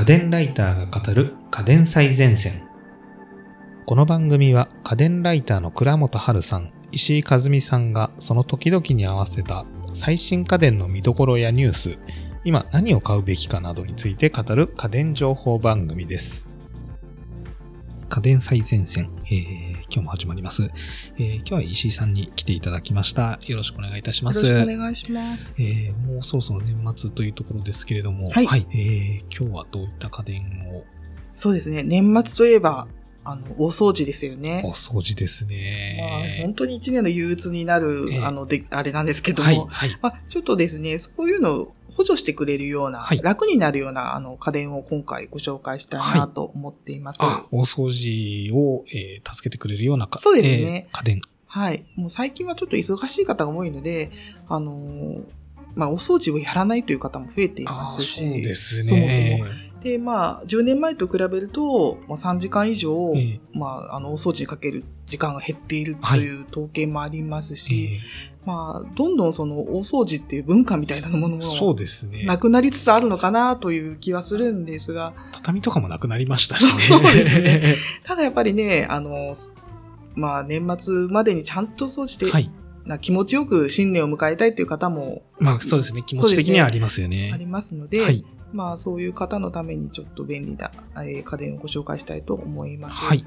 家電ライターが語る家電最前線。この番組は家電ライターの倉本春さん、石井和美さんがその時々に合わせた最新家電の見どころやニュース、今何を買うべきかなどについて語る家電情報番組です。家電最前線、えー今日も始まります、えー今日は石井さんに来ていただきました。よろしくお願いいたします。よろしくお願いします。えーもうそろそろ年末というところですけれども、はいえー今日はどういった家電を？そうですね。年末といえば、あの、大掃除ですよおね。掃除ですまあ、ね。本当に一年の憂鬱になる、ええあの、で、あれなんですけども、はい、はい。まあ、ちょっとですね、そういうのを補助してくれるような、はい楽になるような、あの、家電を今回ご紹介したいなと思っています。あ、大掃除を、えー助けてくれるようなかそうですねえー家電。はい。もう最近はちょっと忙しい方が多いので、あのーまあ、お掃除をやらないという方も増えていあますし。そうですそもそね。も。で、まあ、10年前と比べると、まあ、3時間以上、ええまあ、あの、お掃除にかける時間が減っているとはいいう統計もありますえし、ーまあ、どんどんその、大掃除っていう文化みたいなものそうも、ですね。なくなりつつあるのかなという気はするんですが、畳とかもなくなりましたしね。そうですねただやっぱりね、あの、まあ、年末までにちゃんと掃除して、はい。な気持ちよく新年を迎えたいという方もまあそうですね。気持ち的にはありますよね。ありますので、はい。まあ、そういう方のためにちょっと便利な、えー家電をご紹介したいと思います。はい。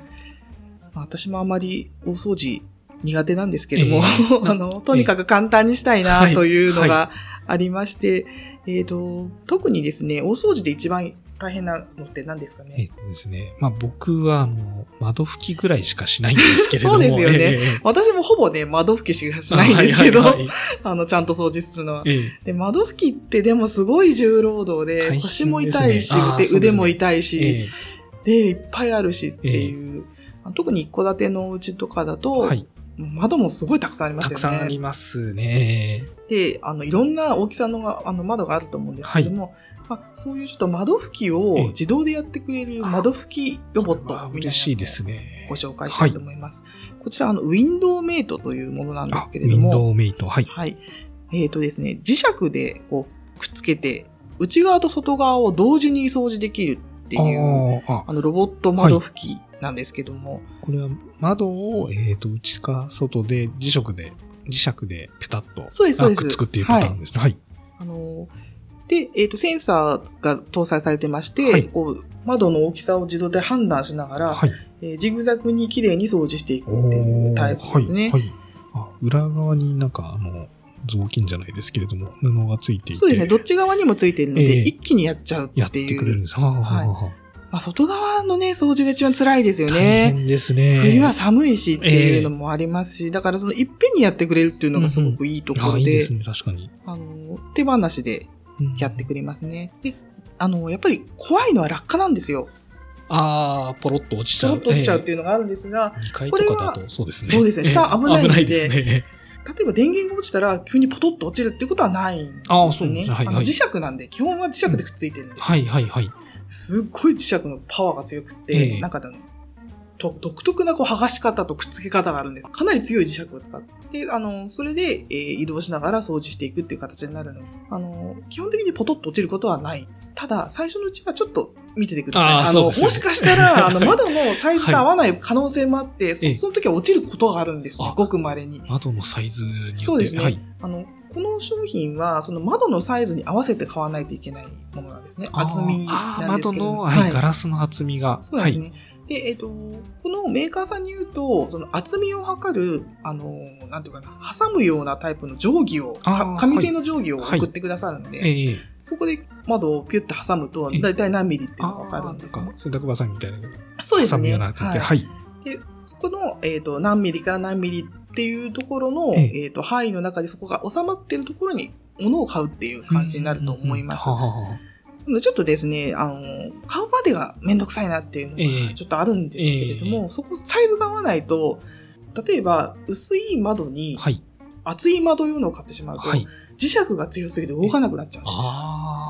まあ私もあまり大掃除苦手なんですけども、え あの、とにかく簡単にしたいはないというのはがありまして、えっ、と、特にですね、大掃除で一番大変なのって何ですかえっねとですね。まあ僕は、あの、窓拭きぐらいしかしないんですけれども。そうですよねえー私もほぼね、窓拭きしかしないんですけど、はいはいはいあの、ちゃんと掃除するのは。ええで、窓拭きってでもすごい重労働で、ですね腰も痛いし、腕も痛いし、えで、いっぱいあるしっていう、特に一戸建てのお家とかだと、えはい。窓もすごいたくさんありますよね。たくさんありますね。で、あの、いろんな大きさのがあの窓があると思うんですけども、まあ、そういうちょっと窓拭きええを自動でやってくれる窓拭きロボットみたいしいですね。ご紹介したいと思います。こちら、あの、ウィンドウメイトというものなんですけれどあウィンドも、ウメイト。はい。はい。えっ、とですね、磁石でこうくっつけて、内側と外側を同時に掃除できるっていう、あの、ロボット窓拭きなんですけども、これは窓を、えっ、と、内か外で磁石で、磁石でペタッとそうですそうですあくっつくっていうパターンですね。はい。あの、で、えっ、と、センサーが搭載されてまして、はいこう、窓の大きさを自動で判断しながら、はい。えージグザグに綺麗に掃除していくっていうタイプですね。はい。はいあ裏側になんか、あの、雑巾じゃないですけれども、布がついていて。そうですね。どっち側にもついているので、ええ一気にやっちゃうやっっていう。てくれるんです。はあはあはあはあまあ、外側のね、掃除が一番辛いですよ大ね。変ですね。冬は寒いしっていうのもありますし、だからそのいっぺんにやってくれるっていうのがすごくいいところで、あいいですね、確かに。あの、手放しでうんやってくれますね。で、あの、やっぱり怖いのは落下なんですよ。ああ、ポロッと落ちちゃう。ちょろっと落ちちゃうっていう。のがあるんですが、2階とかだとそうですね。そうですね下危ないんで危ないですね。例えば電源が落ちたら急にポトッと落ちるってことはないんですね。ああそうですねはいはいあの磁石なんで、基本は磁石でくっついてるんですよ。はいはいはい。すっごい磁石のパワーが強くて、ええなんか独特なこう剥がし方とくっつけ方があるんです。かなり強い磁石を使って、あの、それで、えー移動しながら掃除していくっていう形になるので、あの、基本的にポトッと落ちることはない。ただ、最初のうちはちょっと見ててください。あーの、もしかしたら、あの、窓のサイズと合わない可能性もあって、ええそその時は落ちることがあるんですねあ。ごく稀に。窓のサイズによって。そうですねはい。あの、この商品は、その窓のサイズに合わせて買わないといけないものなんですね。厚みなんですけど窓の、も。はい、ガラスの厚みが。はい。そうですね。で、えっ、と、このメーカーさんに言うと、その厚みを測る、あの、なんていうかな、挟むようなタイプの定規を、紙製の定規をはい送ってくださるので、ええそこで窓をピュッと挟むと、ええだいたい何ミリっていうのがわあかるんんですねか。洗濯バサミみたいな。そうですね。挟むようなやつで。はいはい。で、そこの、えっ、と、何ミリから何ミリっていうところの、えええっ、と、範囲の中でそこが収まっているところに物を買うっていう感じになると思います。ちょっとですね、あの、買うまでがめんどくさいなっていうのええがちょっとあるんですけれども、えそこサイズが合わないと、例えば薄い窓にはい。厚い窓用のを買ってしまうと、はい。磁石が強すぎて動かなくなっちゃうんですよ。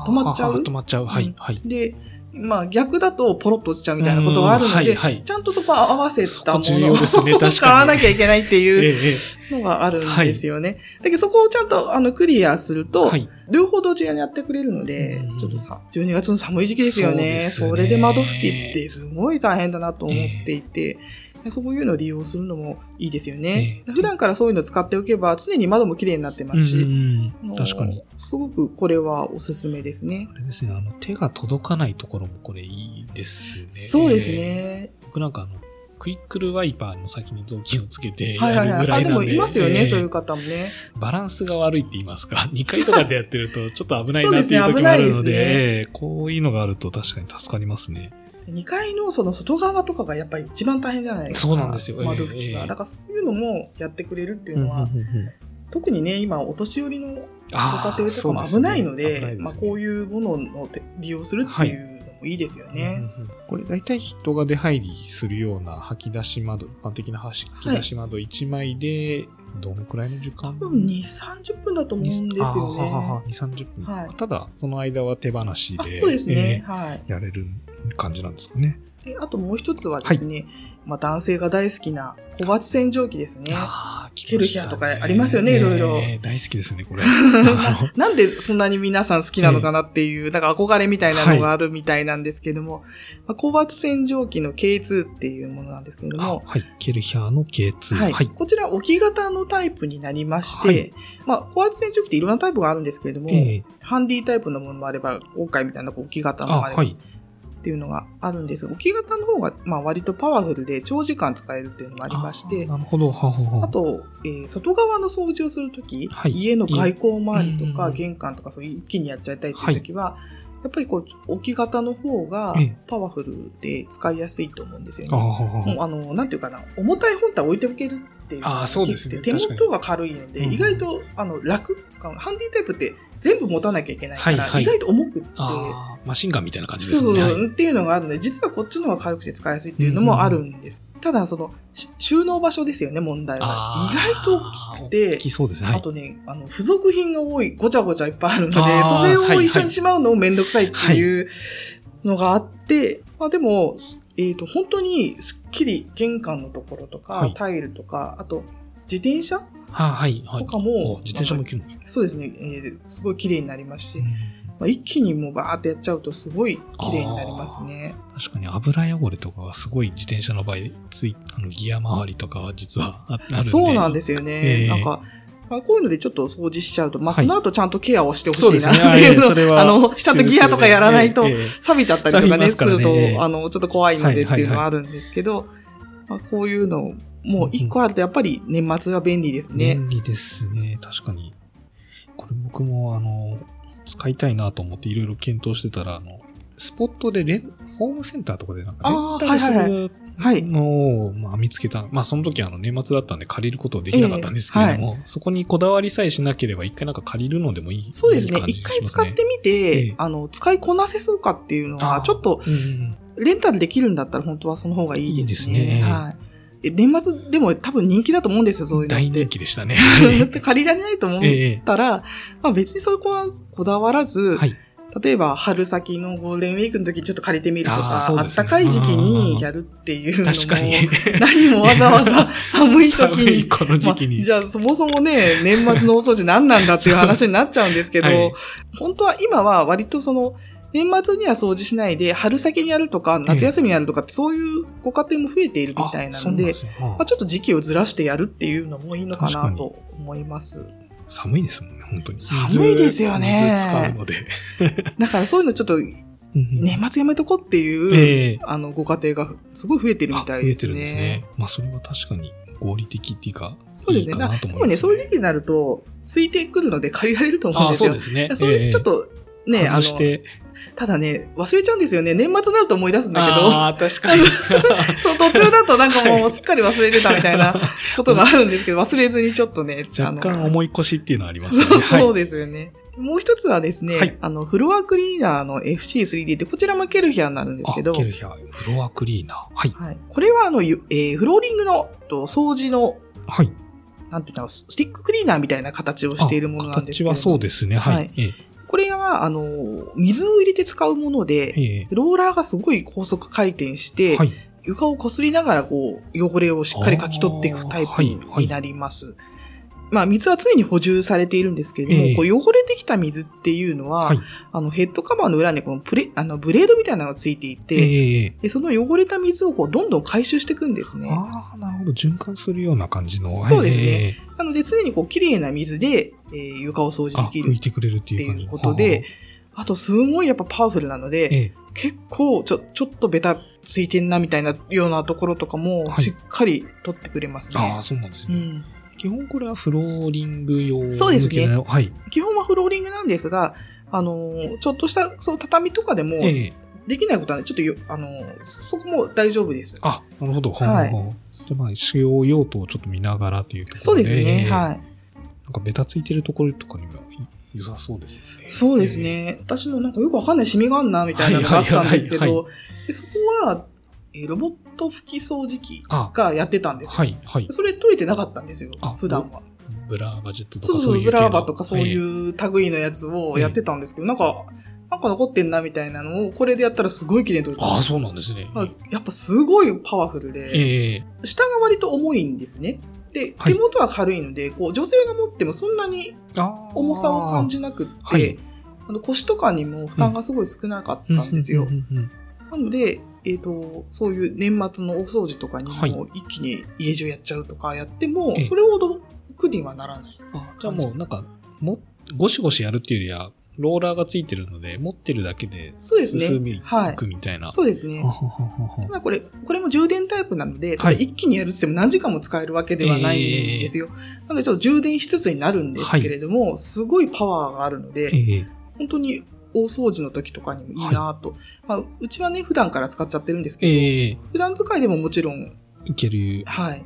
止まっちゃう止まっちゃう。はい。うんはい。で、まあ逆だとポロッと落ちちゃうみたいなことがあるので、うんはいはい。ちゃんとそこは合わせたものをね買わなきゃいけないってえいうえのがあるんですよね。だけどそこをちゃんとあのクリアすると、はい。両方同時にやってくれるので、うん。ちょっとさ、12月の寒い時期ですよね。そね。それで窓拭きってすごい大変だなと思っていて、そういうのを利用するのもいいですよね。ええ普段からそういうの使っておけば、常に窓も綺麗になってますし、うん確かに。。すごくこれはおすすめですね。あれですね、あの、手が届かないところもこれいいですね。そうです。ね。僕なんかあの、クイックルワイパーの先に雑巾をつけてはいはいはい。あ、やるぐらいなんで。でもいますよね、ええそういう方もね。バランスが悪いって言いますか、2回とかでやってるとちょっと危ないなっていう時もあるのですねで、ええこういうのがあると確かに助かりますね。2階のその外側とかがやっぱり一番大変じゃないですか。そうなんですよええ窓拭きが。ええだからそういうのもやってくれるっていうのは、うんうんうんうん特にね、今、お年寄りのご家庭とかも危ないので、まあ、こういうものを利用するっていうのもいいですよね。うんうんうんこれ大体人が出入りするような吐き出し窓、一般的な吐き出し窓1枚で、どのくらいの時間？多分2、30分だと思うんですよね。2、30分。はいただ、その間は手放しあで、そうですね。えはい。えやれる感じなんですかね。であともう一つはですね、まあ、男性が大好きな小鉢洗浄機ですね。あーケルヒャーとかありますよねいろいろええ大好きですね、これ。なんでそんなに皆さん好きなのかなっていう、なんか憧れみたいなのがあるみたいなんですけども、まあ、高圧洗浄機の K2 っていうものなんですけれども、あはい。ケルヒャーの K2。はい。はい。こちら置き型のタイプになりまして、はいまあ、高圧洗浄機っていろんなタイプがあるんですけれども、ええハンディタイプのものもあれば、今回みたいな置き型あ、のもあれば、はい。っていうのがあるんですが、置き型の方が、まあ、割とパワフルで長時間使えるっていうのもありましてあ、なるほど。はははあ。と、えー外側の掃除をするとき、はい。家の外交周りとかうん玄関とかそういう一気にやっちゃいたいっていうときは、やっぱりこう置き型の方がええ。パワフルで使いやすいと思うんですよあね。もうあの、なんていうかな、重たい本体置いておけるっていうあーそうですね。手元が軽いので、意外とあの楽？使う。ハンディタイプって全部持たなきゃいけないから、意外と重くって、マシンガンみたいな感じですね。はいそうそう、っていうのがあるので、実はこっちの方が軽くて使いやすいっていうのもあるんです。ただ、その、し収納場所ですよね、問題は意外と大きくて大き、そうですね。はい。あとね、あの、付属品が多い、ごちゃごちゃいっぱいあるので、それはいを一緒にしまうのもめんどくさいっていうのがあって、まあでも、えっ、と、本当にすっきり玄関のところとか、はいタイルとか、あと、自転車ははい。はい。とかもお自転車も切るの？そうですね、えーすごい綺麗になりますし、うんまあ、一気にもうバーってやっちゃうとすごい綺麗になりますね。確かに油汚れとかはすごい自転車の場合、つい、あの、ギア周りとかは実はああるんで。そうなんですよね。ええなんか、まあ、こういうのでちょっと掃除しちゃうと、まあ、はいその後ちゃんとケアをしてほし。いなっていうの。あの、ちゃんとギアとかやらないと錆びちゃったりとかね、すねすると、ええあの、ちょっと怖いのでっていうのはいはいはいはあるんですけど、まあ、こういうの、もう一個あるとやっぱり年末は便利ですね。便利ですね。確かに。これ僕もあの、使いたいなと思っていろいろ検討してたら、あの、スポットでレン、ホームセンターとかでなんかレンタルすはいはいるはい。のを、まあ、見つけた。まあ、その時あの、年末だったんで借りることできなかったんですけれども、そこにこだわりさえしなければ一回なんか借りるのでもいい。そうですね一回使ってみて、ええあの、使いこなせそうかっていうのは、ちょっと、レンタルできるんだったら本当はその方がいいですね。いいですねはい。え年末でも多分人気だと思うんですよ、そういうのって。大人気でしたね。だって借りられないと思っええたら、まあ別にそこはこだわらず、はい。例えば春先のゴールデンウィークの時にちょっと借りてみるとあか、あ,、ねったかい時期にやるっていうのも、確かに。何もわざわざ寒い時寒いに。この時期に。まあじゃあそもそもね、年末の大掃除何なんだっていう話になっちゃうんですけど、はい本当は今は割とその、年末には掃除しないで、春先にやるとか、夏休みにやるとかって、そういうご家庭も増えているみたいなので、まあ、ちょっと時期をずらしてやるっていうのもいいのかなと思います。寒いですもんね、本当に。寒いですよね水使うので。だからそういうのちょっとうん年末やめとこうっていう、ええあの、ご家庭がすごい増えてるみたいですね。あ増えてるんですね。まあ、それは確かに合理的っていうか、そうですね。いいだかかなと思います、らでもね、そういう時期になると、空いてくるので借りられると思うんああ、ですよ。そうですね。そちょっと、ね、ええあの外し、て。ただね、忘れちゃうんですよね。年末になると思い出すんだけど、ああ、確かに。そう途中だとなんかもうすっかり忘れてたみたいな ことがあるんですけど、忘れずにちょっとね、若干重い腰っていうのはありますね。そうでですよね。もう一つはですね、はいあの、フロアクリーナーの FC3D って、こちらもケルヒャーになるんですけど、ケルヒャー、フロアクリーナー。はい。はい。これはあの、ゆえーフローリングのと掃除の、はい。なんていうの、スティッククリーナーみたいな形をしているものなんですけ形はそうですね。ははいい。ええここれは、あの、水を入れて使うもので、えローラーがすごい高速回転して、えはい。床を擦りながらこう、汚れをしっかりかき取っていくタイプあーはいはい。になりまあ、水は常に補充されているんですけれども、ええこう汚れてきた水っていうのは、はい。あの、ヘッドカバーの裏にこのプレ、あの、ブレードみたいなのがついていて、ええでその汚れた水をこう、どんどん回収していくんですね。ああ、なるほど。循環するような感じの。そうですねええなので、常にこう、綺麗な水で、えー床を掃除あ、できる拭いてくれるっていうことで、あと、すごいやっぱパワフルなので、ええ結構、ちょ、ちょっとベタついてんなみたいなようなところとかも、はいしっかり取ってくれますね。ああ、そうなんですね。うん。基本これはフローリング用そうですねはい。基本はフローリングなんですが、あのーちょっとした、その畳とかでも、ええできないことはね、ちょっとよ、あのーそこも大丈夫です。あ、なるほど。はいほうほうほうじゃあまあ、使用用途をちょっと見ながらというところそうですね、ええはい。なんかベタついてるところとかにも良さそうですよね。そうですね。私もなんかよくわかんないシミがあんな、みたいなのがあったんですけど、でそこは、えーロボット拭き掃除機あ、がやってたんですよ。はい、はい。それ取れてなかったんですよあ、普段は。ブラーバジェットとそうそうそういうブラーバとかそうう。いう類のやつをやってたんですけど、なんか、なんか残ってんなみたいなのを、これでやったらすごい綺麗に取れてああ、そうなんですね。まあやっぱすごいパワフルで、ええ下が割と重いんですね。で、はい手元は軽いので、こう、女性が持ってもそんなにあー重さを感じなくって、はいあの腰とかにも負担がすごい少なかったんですよなので、えっ、と、そういう年末の大掃除とかにはい。も一気に家中やっちゃうとかやってもええ、それほど苦にはならない。あじゃあもうなんか、も、ゴシゴシやるっていうよりは、ローラーがついてるので、持ってるだけでそうですね。進みはいいくみたいな。そうですね。は。はははただこれ、これも充電タイプなので、たはい。だ一気にやるって言っても何時間も使えるわけではないんですよ。なのでちょっと充電しつつになるんですけれども、すごいパワーがあるので、ええ。本当に大掃除の時とかにもいいなと、まあ、うちはね、普段から使っちゃってるんですけど、ええ普段使いでももちろん、いける。はい。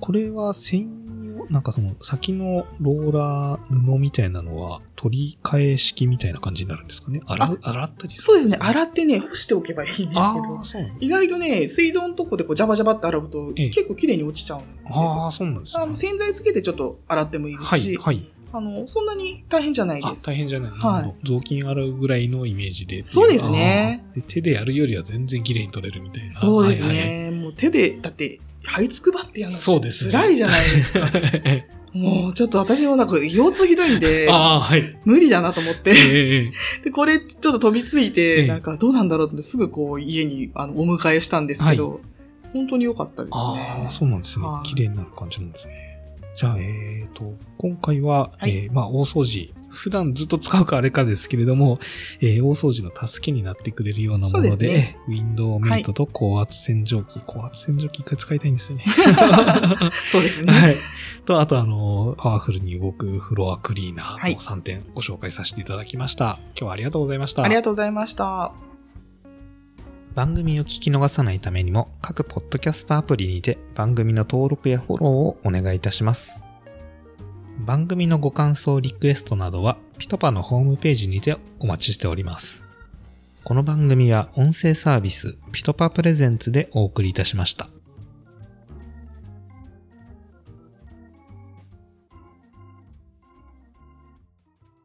これは専用、なんかその先のローラー布みたいなのは取り替え式みたいな感じになるんですかね？洗う、洗ったりするそうですね、洗ってね、干しておけばいいんですけど意外とね、水道のとこでこうジャバジャバって洗うと、ええ結構綺麗に落ちちゃうんですあよ。あ、そうなんですね。洗剤つけてちょっと洗ってもいいですはい、し、はい。あの、そんなに大変じゃないあで、す。大変じゃない。はい雑巾洗うぐらいのイメージでそうですねあーで手でやるよりは全然綺麗に取れるみたいな。そうですはいはいね。もう手で、だって、這いつくばってやるのそうですね辛いじゃないですか。もうちょっと私もなんか腰痛ひどいんで、ああ、はい。無理だなと思って。ええで、これちょっと飛びついえて、えなんかどうなんだろうってすぐこう家にあのお迎えしたんですけど、本当に良かったですあねあ、。そうなんですねは。い綺麗になる感じなんですね。じゃあ、えっ、と、今回は、はいえーまあ、大掃除。普段ずっと使うかあれかですけれども、えー大掃除の助けになってくれるようなもので、ねウィンドウメイトと高圧洗浄機、高圧洗浄機一回使いたいんですよね。そうですね。はい。と、あと、あの、パワフルに動くフロアクリーナーはいの3点ご紹介させていただきました。今日はありがとうございました。ありがとうございました。番組を聞き逃さないためにも、各ポッドキャストアプリにて番組の登録やフォローをお願いいたします。番組のご感想、リクエストなどは、ピトパのホームページにてお待ちしております。この番組は音声サービス、ピトパプレゼンツでお送りいたしました。